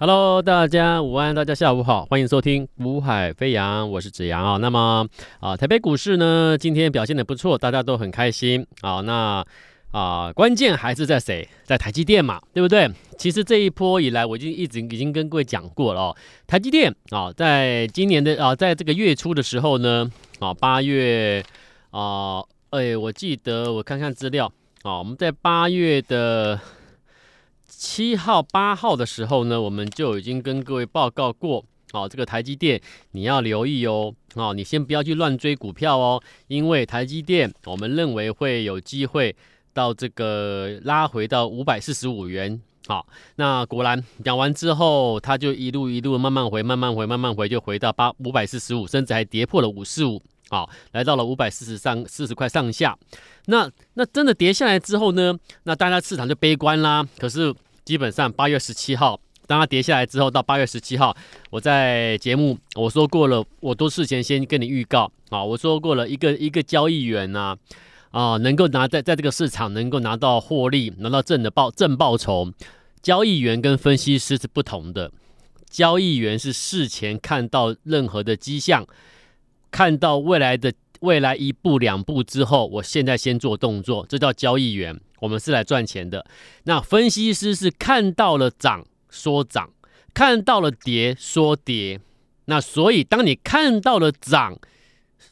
Hello，大家午安，大家下午好，欢迎收听《股海飞扬》，我是子阳啊。那么啊，台北股市呢，今天表现得不错，大家都很开心啊。那啊，关键还是在谁？在台积电嘛，对不对？其实这一波以来，我已经一直已经跟各位讲过了哦。台积电啊，在今年的啊，在这个月初的时候呢，啊，八月啊，哎，我记得我看看资料啊，我们在八月的。七号、八号的时候呢，我们就已经跟各位报告过，哦，这个台积电你要留意哦，哦，你先不要去乱追股票哦，因为台积电我们认为会有机会到这个拉回到五百四十五元，好，那果然讲完之后，它就一路一路慢慢回，慢慢回，慢慢回，就回到八五百四十五，甚至还跌破了五四五，好，来到了五百四十上四十块上下。那那真的跌下来之后呢，那大家市场就悲观啦，可是。基本上八月十七号，当它跌下来之后，到八月十七号，我在节目我说过了，我都事前先跟你预告啊，我说过了一个一个交易员啊，啊，能够拿在在这个市场能够拿到获利，拿到正的报正报酬，交易员跟分析师是不同的，交易员是事前看到任何的迹象，看到未来的未来一步两步之后，我现在先做动作，这叫交易员。我们是来赚钱的，那分析师是看到了涨说涨，看到了跌说跌，那所以当你看到了涨，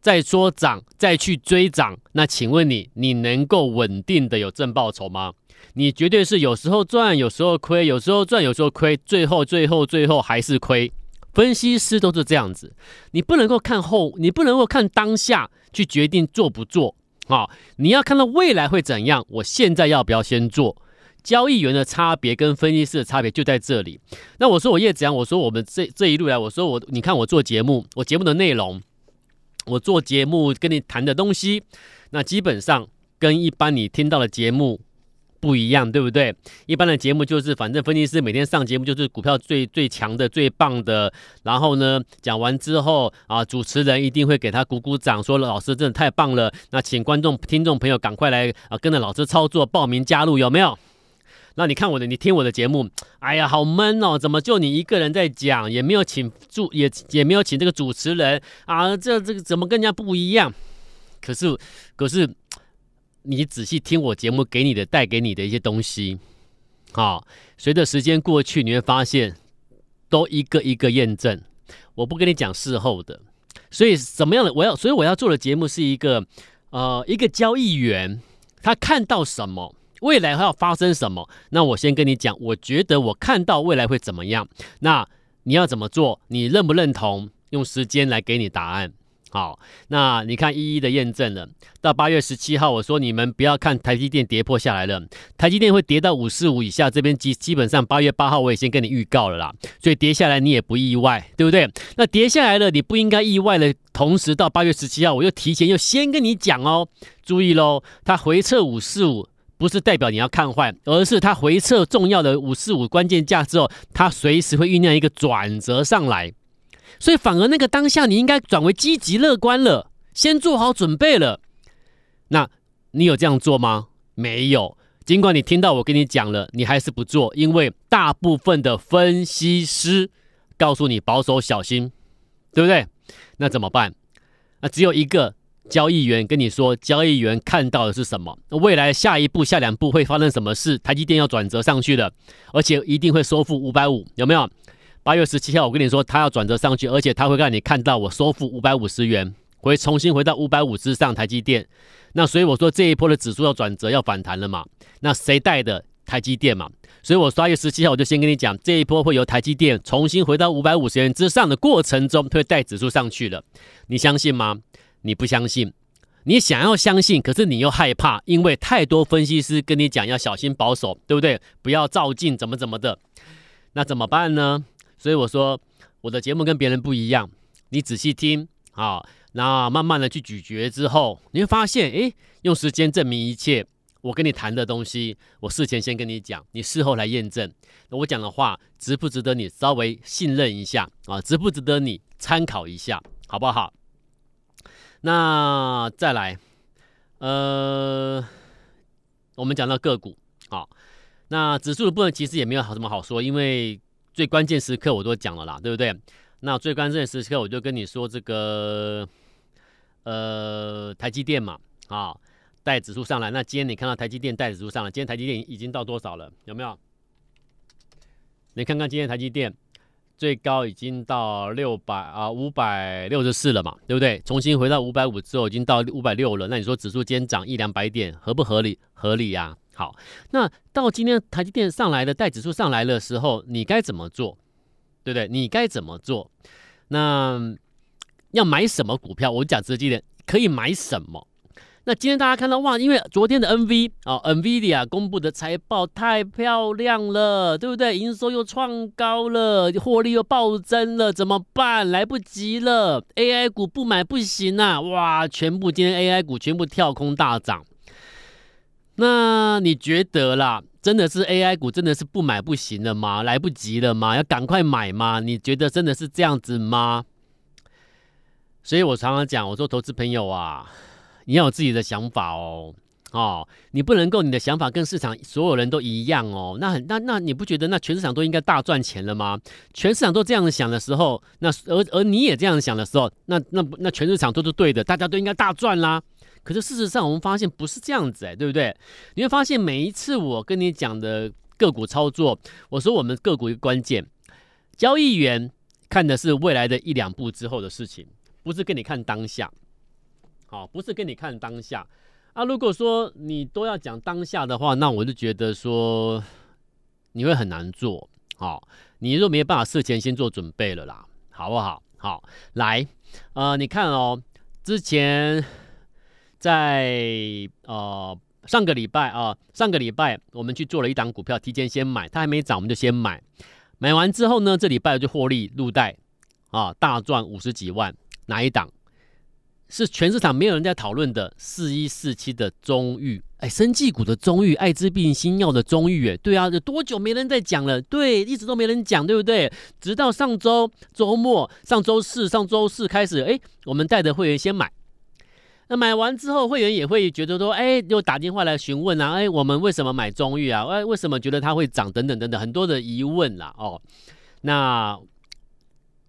再说涨，再去追涨，那请问你，你能够稳定的有正报酬吗？你绝对是有时候赚，有时候亏，有时候赚，有时候亏，最后最后最后还是亏。分析师都是这样子，你不能够看后，你不能够看当下去决定做不做。好，你要看到未来会怎样？我现在要不要先做？交易员的差别跟分析师的差别就在这里。那我说我叶子阳，我说我们这这一路来，我说我你看我做节目，我节目的内容，我做节目跟你谈的东西，那基本上跟一般你听到的节目。不一样，对不对？一般的节目就是，反正分析师每天上节目就是股票最最强的、最棒的。然后呢，讲完之后啊，主持人一定会给他鼓鼓掌，说老师真的太棒了。那请观众、听众朋友赶快来啊，跟着老师操作，报名加入，有没有？那你看我的，你听我的节目，哎呀，好闷哦，怎么就你一个人在讲，也没有请助，也也没有请这个主持人啊，这这个怎么跟人家不一样？可是，可是。你仔细听我节目给你的带给你的一些东西，好，随着时间过去，你会发现都一个一个验证。我不跟你讲事后的，所以什么样的我要，所以我要做的节目是一个呃一个交易员，他看到什么，未来要发生什么，那我先跟你讲，我觉得我看到未来会怎么样，那你要怎么做？你认不认同？用时间来给你答案。好，那你看一一的验证了。到八月十七号，我说你们不要看台积电跌破下来了，台积电会跌到五四五以下。这边基基本上八月八号我也先跟你预告了啦，所以跌下来你也不意外，对不对？那跌下来了，你不应该意外的同时，到八月十七号我又提前又先跟你讲哦，注意喽，它回撤五四五不是代表你要看坏，而是它回撤重要的五四五关键价之后，它随时会酝酿一个转折上来。所以反而那个当下，你应该转为积极乐观了，先做好准备了。那你有这样做吗？没有。尽管你听到我跟你讲了，你还是不做，因为大部分的分析师告诉你保守小心，对不对？那怎么办？那只有一个交易员跟你说，交易员看到的是什么？未来下一步、下两步会发生什么事？台积电要转折上去了，而且一定会收复五百五，有没有？八月十七号，我跟你说，他要转折上去，而且他会让你看到我收复五百五十元，会重新回到五百五之上台积电。那所以我说这一波的指数要转折要反弹了嘛？那谁带的台积电嘛？所以我八月十七号我就先跟你讲，这一波会由台积电重新回到五百五十元之上的过程中，会带指数上去了。你相信吗？你不相信？你想要相信，可是你又害怕，因为太多分析师跟你讲要小心保守，对不对？不要照进，怎么怎么的？那怎么办呢？所以我说，我的节目跟别人不一样。你仔细听啊，那慢慢的去咀嚼之后，你会发现，诶，用时间证明一切。我跟你谈的东西，我事前先跟你讲，你事后来验证。我讲的话值不值得你稍微信任一下啊？值不值得你参考一下，好不好？那再来，呃，我们讲到个股，好，那指数的部分其实也没有好什么好说，因为。最关键时刻我都讲了啦，对不对？那最关键时刻我就跟你说这个，呃，台积电嘛，啊，带指数上来。那今天你看到台积电带指数上来，今天台积电已经到多少了？有没有？你看看今天台积电最高已经到六百啊五百六十四了嘛，对不对？重新回到五百五之后，已经到五百六了。那你说指数今天涨一两百点，合不合理？合理呀、好，那到今天台积电上来的带指数上来的时候，你该怎么做？对不对？你该怎么做？那要买什么股票？我讲直接点，可以买什么？那今天大家看到哇，因为昨天的 NV 啊，NVIDIA 公布的财报太漂亮了，对不对？营收又创高了，获利又暴增了，怎么办？来不及了，AI 股不买不行啊！哇，全部今天 AI 股全部跳空大涨。那你觉得啦，真的是 AI 股真的是不买不行了吗？来不及了吗？要赶快买吗？你觉得真的是这样子吗？所以我常常讲，我说投资朋友啊。你要有自己的想法哦，哦，你不能够你的想法跟市场所有人都一样哦，那很那那你不觉得那全市场都应该大赚钱了吗？全市场都这样子想的时候，那而而你也这样想的时候，那那那全市场都是对的，大家都应该大赚啦。可是事实上我们发现不是这样子哎，对不对？你会发现每一次我跟你讲的个股操作，我说我们个股一个关键，交易员看的是未来的一两步之后的事情，不是跟你看当下。好，不是跟你看当下啊。如果说你都要讲当下的话，那我就觉得说你会很难做。好，你若没有办法事前先做准备了啦，好不好？好，来，呃，你看哦，之前在呃上个礼拜啊，上个礼拜我们去做了一档股票，提前先买，它还没涨，我们就先买。买完之后呢，这礼拜就获利入袋啊，大赚五十几万。哪一档？是全市场没有人在讨论的四一四七的中裕，哎，生技股的中裕，艾滋病新药的中裕，哎，对啊，有多久没人在讲了？对，一直都没人讲，对不对？直到上周周末，上周四、上周四开始，哎，我们带着会员先买，那买完之后，会员也会觉得说，哎，又打电话来询问啊，哎，我们为什么买中玉啊？哎，为什么觉得它会涨？等等等等，很多的疑问啦，哦，那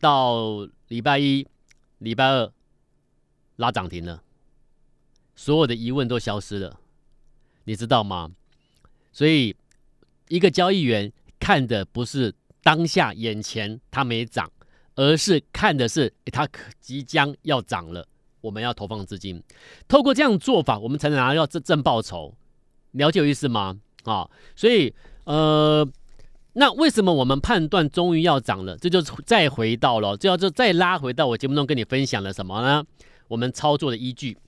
到礼拜一、礼拜二。拉涨停了，所有的疑问都消失了，你知道吗？所以，一个交易员看的不是当下眼前它没涨，而是看的是它可即将要涨了，我们要投放资金。透过这样做法，我们才能拿到正正报酬。了解有意思吗？啊，所以呃，那为什么我们判断终于要涨了？这就再回到了，就要就再拉回到我节目中跟你分享了什么呢？我们操作的依据，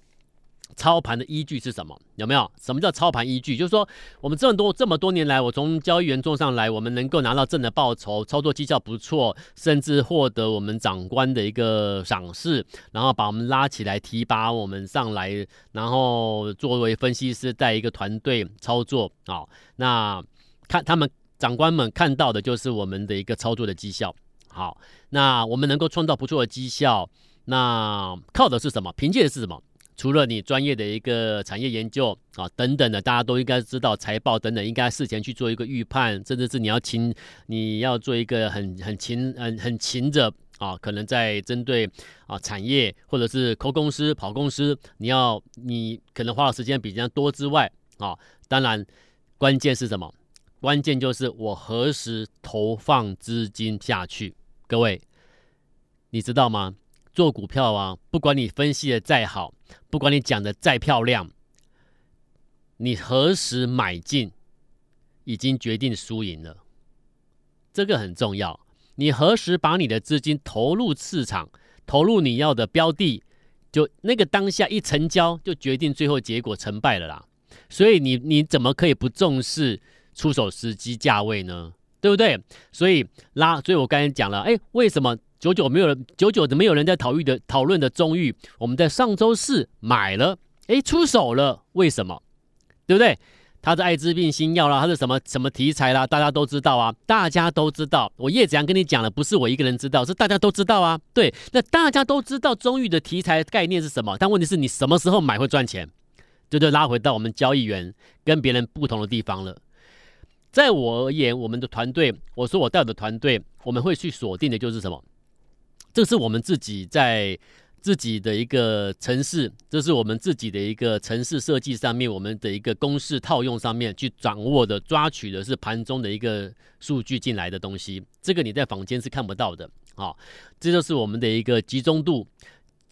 操盘的依据是什么？有没有？什么叫操盘依据？就是说，我们这么多这么多年来，我从交易员做上来，我们能够拿到正的报酬，操作绩效不错，甚至获得我们长官的一个赏识，然后把我们拉起来，提拔我们上来，然后作为分析师带一个团队操作啊、哦。那看他们长官们看到的就是我们的一个操作的绩效。好，那我们能够创造不错的绩效。那靠的是什么？凭借的是什么？除了你专业的一个产业研究啊等等的，大家都应该知道财报等等，应该事前去做一个预判，甚至是你要勤，你要做一个很很勤很很勤着啊，可能在针对啊产业或者是抠公司跑公司，你要你可能花的时间比人家多之外啊，当然关键是什么？关键就是我何时投放资金下去，各位你知道吗？做股票啊，不管你分析的再好，不管你讲的再漂亮，你何时买进，已经决定输赢了。这个很重要。你何时把你的资金投入市场，投入你要的标的，就那个当下一成交，就决定最后结果成败了啦。所以你你怎么可以不重视出手时机价位呢？对不对？所以拉，所以我刚才讲了，哎，为什么？久久没有人，久久的没有人在讨论的讨论的中裕，我们在上周四买了，哎，出手了，为什么？对不对？它是艾滋病新药啦，它是什么什么题材啦？大家都知道啊，大家都知道。我叶子阳跟你讲了，不是我一个人知道，是大家都知道啊。对，那大家都知道中裕的题材概念是什么？但问题是你什么时候买会赚钱？这就拉回到我们交易员跟别人不同的地方了。在我而言，我们的团队，我说我带的团队，我们会去锁定的就是什么？这是我们自己在自己的一个城市，这是我们自己的一个城市设计上面，我们的一个公式套用上面去掌握的，抓取的是盘中的一个数据进来的东西。这个你在坊间是看不到的啊，这就是我们的一个集中度，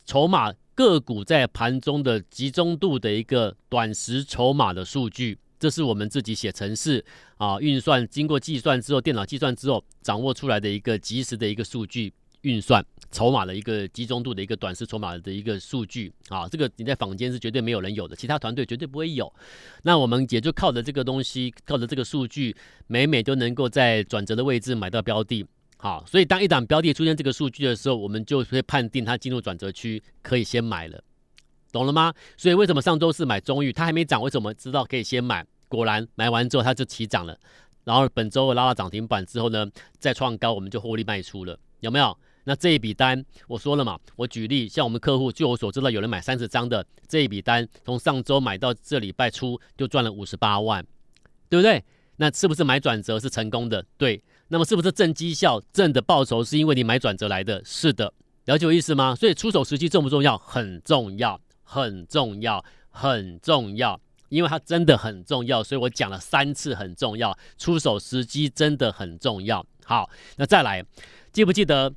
筹码个股在盘中的集中度的一个短时筹码的数据。这是我们自己写程式啊，运算经过计算之后，电脑计算之后掌握出来的一个即时的一个数据运算筹码的一个集中度的一个短时筹码的一个数据啊，这个你在坊间是绝对没有人有的，其他团队绝对不会有。那我们也就靠着这个东西，靠着这个数据，每每都能够在转折的位置买到标的。好，所以当一档标的出现这个数据的时候，我们就会判定它进入转折区，可以先买了。懂了吗？所以为什么上周四买中裕，它还没涨，为什么知道可以先买？果然买完之后它就起涨了，然后本周拉到涨停板之后呢，再创高，我们就获利卖出了，有没有？那这一笔单我说了嘛，我举例，像我们客户，据我所知道，有人买三十张的这一笔单，从上周买到这礼拜初就赚了五十八万，对不对？那是不是买转折是成功的？对。那么是不是正绩效、正的报酬是因为你买转折来的？是的。了解我意思吗？所以出手时机重不重要？很重要。很重要，很重要，因为它真的很重要，所以我讲了三次很重要。出手时机真的很重要。好，那再来，记不记得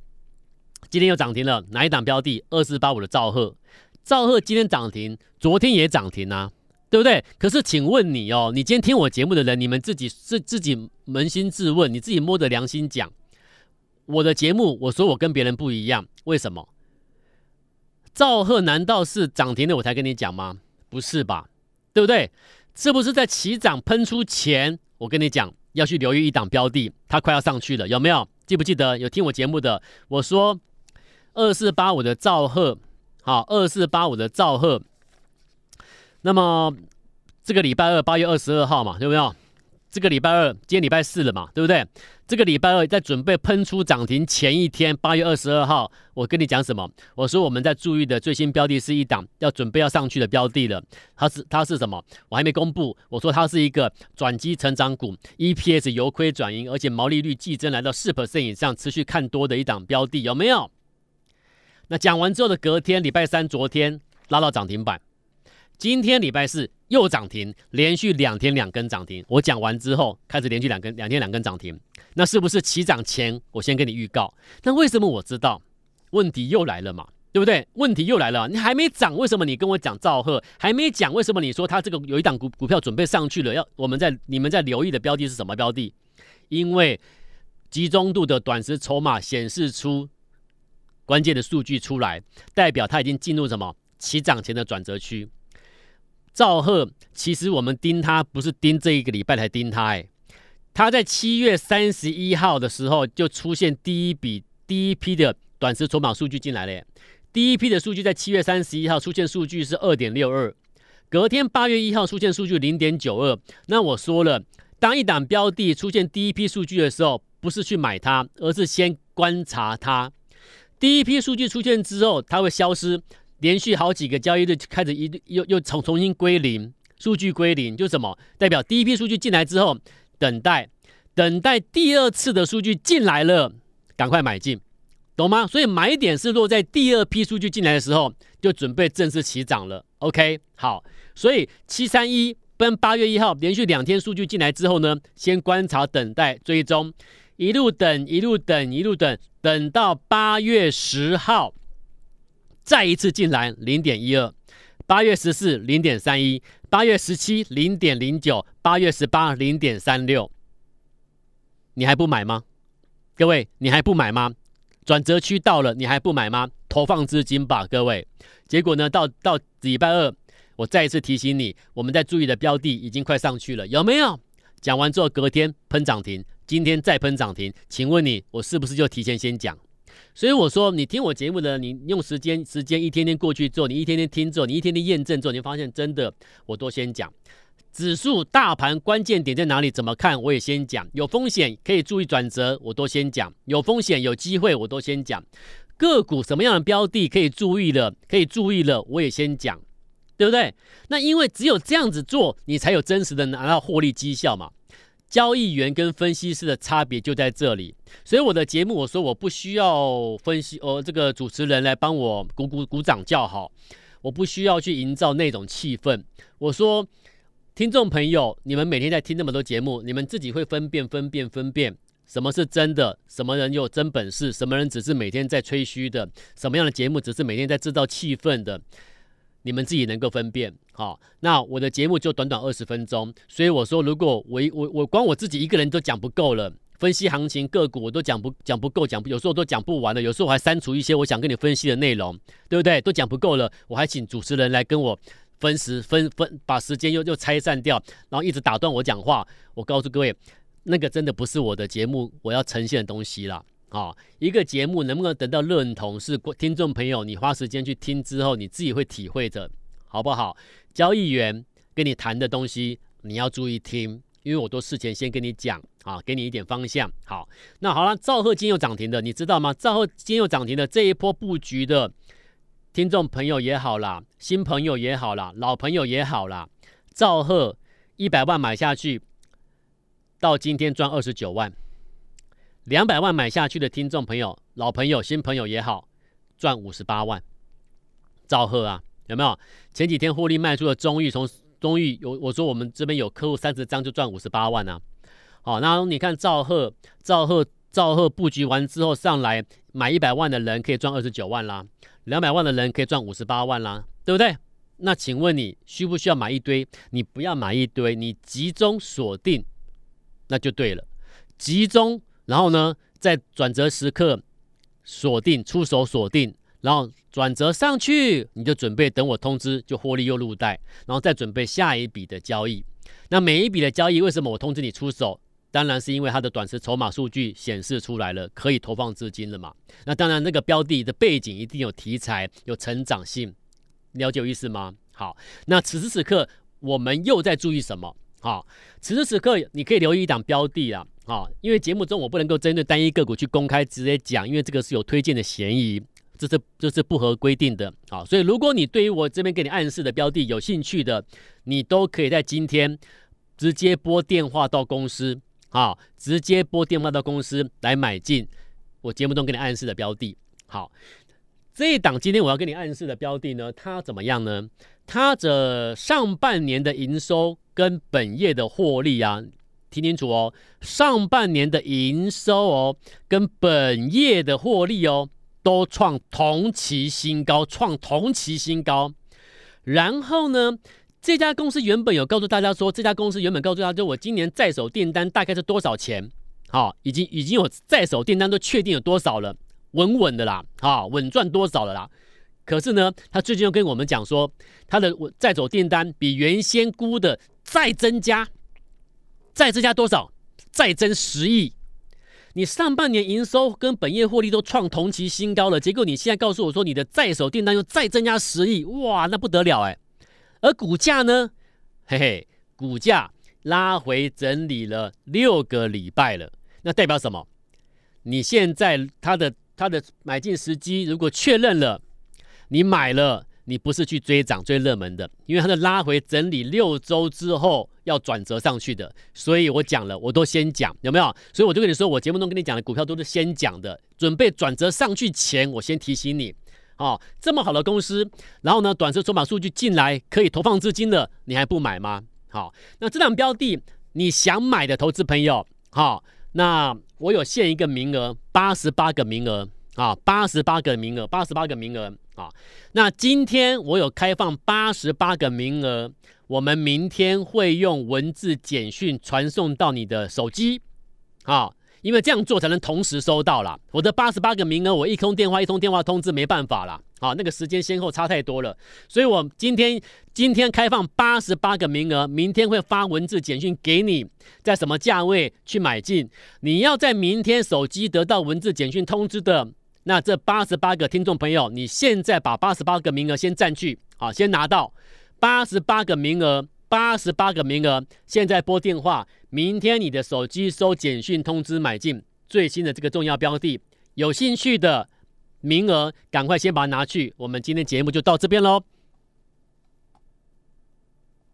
今天又涨停了？哪一档标的？二四八五的兆赫，兆赫今天涨停，昨天也涨停啊，对不对？可是请问你哦，你今天听我节目的人，你们自己自自己扪心自问，你自己摸着良心讲，我的节目，我说我跟别人不一样，为什么？兆赫难道是涨停了我才跟你讲吗？不是吧，对不对？是不是在起涨喷出前，我跟你讲要去留意一档标的，它快要上去了，有没有？记不记得有听我节目的？我说二四八五的兆赫，好，二四八五的兆赫。那么这个礼拜二八月二十二号嘛，有没有？这个礼拜二，今天礼拜四了嘛，对不对？这个礼拜二在准备喷出涨停前一天，八月二十二号，我跟你讲什么？我说我们在注意的最新标的是一档要准备要上去的标的了。它是它是什么？我还没公布。我说它是一个转机成长股，EPS 由亏转盈，而且毛利率季增来到四 percent 以上，持续看多的一档标的，有没有？那讲完之后的隔天，礼拜三昨天拉到涨停板，今天礼拜四。又涨停，连续两天两根涨停。我讲完之后，开始连续两根两天两根涨停。那是不是起涨前我先跟你预告？那为什么我知道？问题又来了嘛，对不对？问题又来了，你还没涨，为什么你跟我讲兆赫？还没讲，为什么你说它这个有一档股股票准备上去了？要我们在你们在留意的标的是什么标的？因为集中度的短时筹码显示出关键的数据出来，代表它已经进入什么起涨前的转折区。赵赫，其实我们盯它不是盯这一个礼拜才盯它，哎，它在七月三十一号的时候就出现第一笔第一批的短时筹码数据进来了，第一批的数据在七月三十一号出现数据是二点六二，隔天八月一号出现数据零点九二。那我说了，当一档标的出现第一批数据的时候，不是去买它，而是先观察它。第一批数据出现之后，它会消失。连续好几个交易日开始一又又重重新归零，数据归零，就什么？代表第一批数据进来之后，等待等待第二次的数据进来了，赶快买进，懂吗？所以买点是落在第二批数据进来的时候，就准备正式起涨了。OK，好，所以七三一跟八月一号连续两天数据进来之后呢，先观察等待追踪，一路等一路等一路等，等到八月十号。再一次进来零点一二，八月十四零点三一，八月十七零点零九，八月十八零点三六，你还不买吗？各位，你还不买吗？转折区到了，你还不买吗？投放资金吧，各位。结果呢，到到礼拜二，我再一次提醒你，我们在注意的标的已经快上去了，有没有？讲完之后，隔天喷涨停，今天再喷涨停，请问你，我是不是就提前先讲？所以我说，你听我节目的，你用时间，时间一天天过去之后，你一天天听之后，你一天天验证之后，你发现真的，我都先讲。指数大盘关键点在哪里？怎么看？我也先讲。有风险可以注意转折，我都先讲。有风险有机会，我都先讲。个股什么样的标的可以注意了？可以注意了，我也先讲，对不对？那因为只有这样子做，你才有真实的拿到获利绩效嘛。交易员跟分析师的差别就在这里。所以我的节目，我说我不需要分析，哦，这个主持人来帮我鼓鼓鼓掌叫好，我不需要去营造那种气氛。我说，听众朋友，你们每天在听那么多节目，你们自己会分辨、分辨、分辨。什么是真的？什么人有真本事？什么人只是每天在吹嘘的？什么样的节目只是每天在制造气氛的？你们自己能够分辨。好，那我的节目就短短二十分钟，所以我说，如果我我我光我自己一个人都讲不够了，分析行情个股我都讲不讲不够，讲有时候都讲不完了，有时候我还删除一些我想跟你分析的内容，对不对？都讲不够了，我还请主持人来跟我分时分分，把时间又又拆散掉，然后一直打断我讲话。我告诉各位。那个真的不是我的节目，我要呈现的东西啦。啊！一个节目能不能得到认同，是听众朋友你花时间去听之后，你自己会体会的，好不好？交易员跟你谈的东西，你要注意听，因为我都事前先跟你讲啊，给你一点方向。好，那好了，兆赫今又涨停的，你知道吗？兆赫今又涨停的这一波布局的听众朋友也好啦，新朋友也好啦，老朋友也好啦，兆赫一百万买下去。到今天赚二十九万，两百万买下去的听众朋友、老朋友、新朋友也好，赚五十八万。赵赫啊，有没有？前几天获利卖出的中裕，从中裕有我说我们这边有客户三十张就赚五十八万啊。好，那你看赵赫，赵赫，赵赫布局完之后上来买一百万的人可以赚二十九万啦，两百万的人可以赚五十八万啦，对不对？那请问你需不需要买一堆？你不要买一堆，你集中锁定。那就对了，集中，然后呢，在转折时刻锁定出手锁定，然后转折上去，你就准备等我通知，就获利又入袋，然后再准备下一笔的交易。那每一笔的交易，为什么我通知你出手？当然是因为它的短时筹码数据显示出来了，可以投放资金了嘛。那当然，那个标的的背景一定有题材，有成长性，了解我意思吗？好，那此时此刻我们又在注意什么？好，此时此刻你可以留意一档标的啦，啊，因为节目中我不能够针对单一个股去公开直接讲，因为这个是有推荐的嫌疑，这是这是不合规定的，好，所以如果你对于我这边给你暗示的标的有兴趣的，你都可以在今天直接拨电话到公司，啊，直接拨电话到公司来买进我节目中给你暗示的标的，好，这一档今天我要给你暗示的标的呢，它怎么样呢？它的上半年的营收跟本业的获利啊，听清楚哦，上半年的营收哦，跟本业的获利哦，都创同期新高，创同期新高。然后呢，这家公司原本有告诉大家说，这家公司原本告诉大家说，我今年在手订单大概是多少钱？好，已经已经有在手订单都确定有多少了，稳稳的啦，好，稳赚多少了啦。可是呢，他最近又跟我们讲说，他的在手订单比原先估的再增加，再增加多少？再增十亿。你上半年营收跟本业获利都创同期新高了，结果你现在告诉我说，你的在手订单又再增加十亿，哇，那不得了哎！而股价呢？嘿嘿，股价拉回整理了六个礼拜了，那代表什么？你现在他的他的买进时机如果确认了。你买了，你不是去追涨追热门的，因为它的拉回整理六周之后要转折上去的，所以我讲了，我都先讲，有没有？所以我就跟你说，我节目中跟你讲的股票都是先讲的，准备转折上去前，我先提醒你，哦，这么好的公司，然后呢，短时筹码数据进来可以投放资金的，你还不买吗？好、那这档标的你想买的投资朋友，好、那我有限一个名额，八十八个名额。啊，八十八个名额，八十八个名额啊！那今天我有开放八十八个名额，我们明天会用文字简讯传送到你的手机，啊，因为这样做才能同时收到了。我的八十八个名额，我一通电话一通电话通知没办法了。好，那个时间先后差太多了，所以我今天今天开放八十八个名额，明天会发文字简讯给你，在什么价位去买进，你要在明天手机得到文字简讯通知的。那这八十八个听众朋友，你现在把八十八个名额先占据，好，先拿到八十八个名额，八十八个名额，现在拨电话，明天你的手机收简讯通知买进最新的这个重要标的，有兴趣的名额赶快先把它拿去，我们今天节目就到这边喽。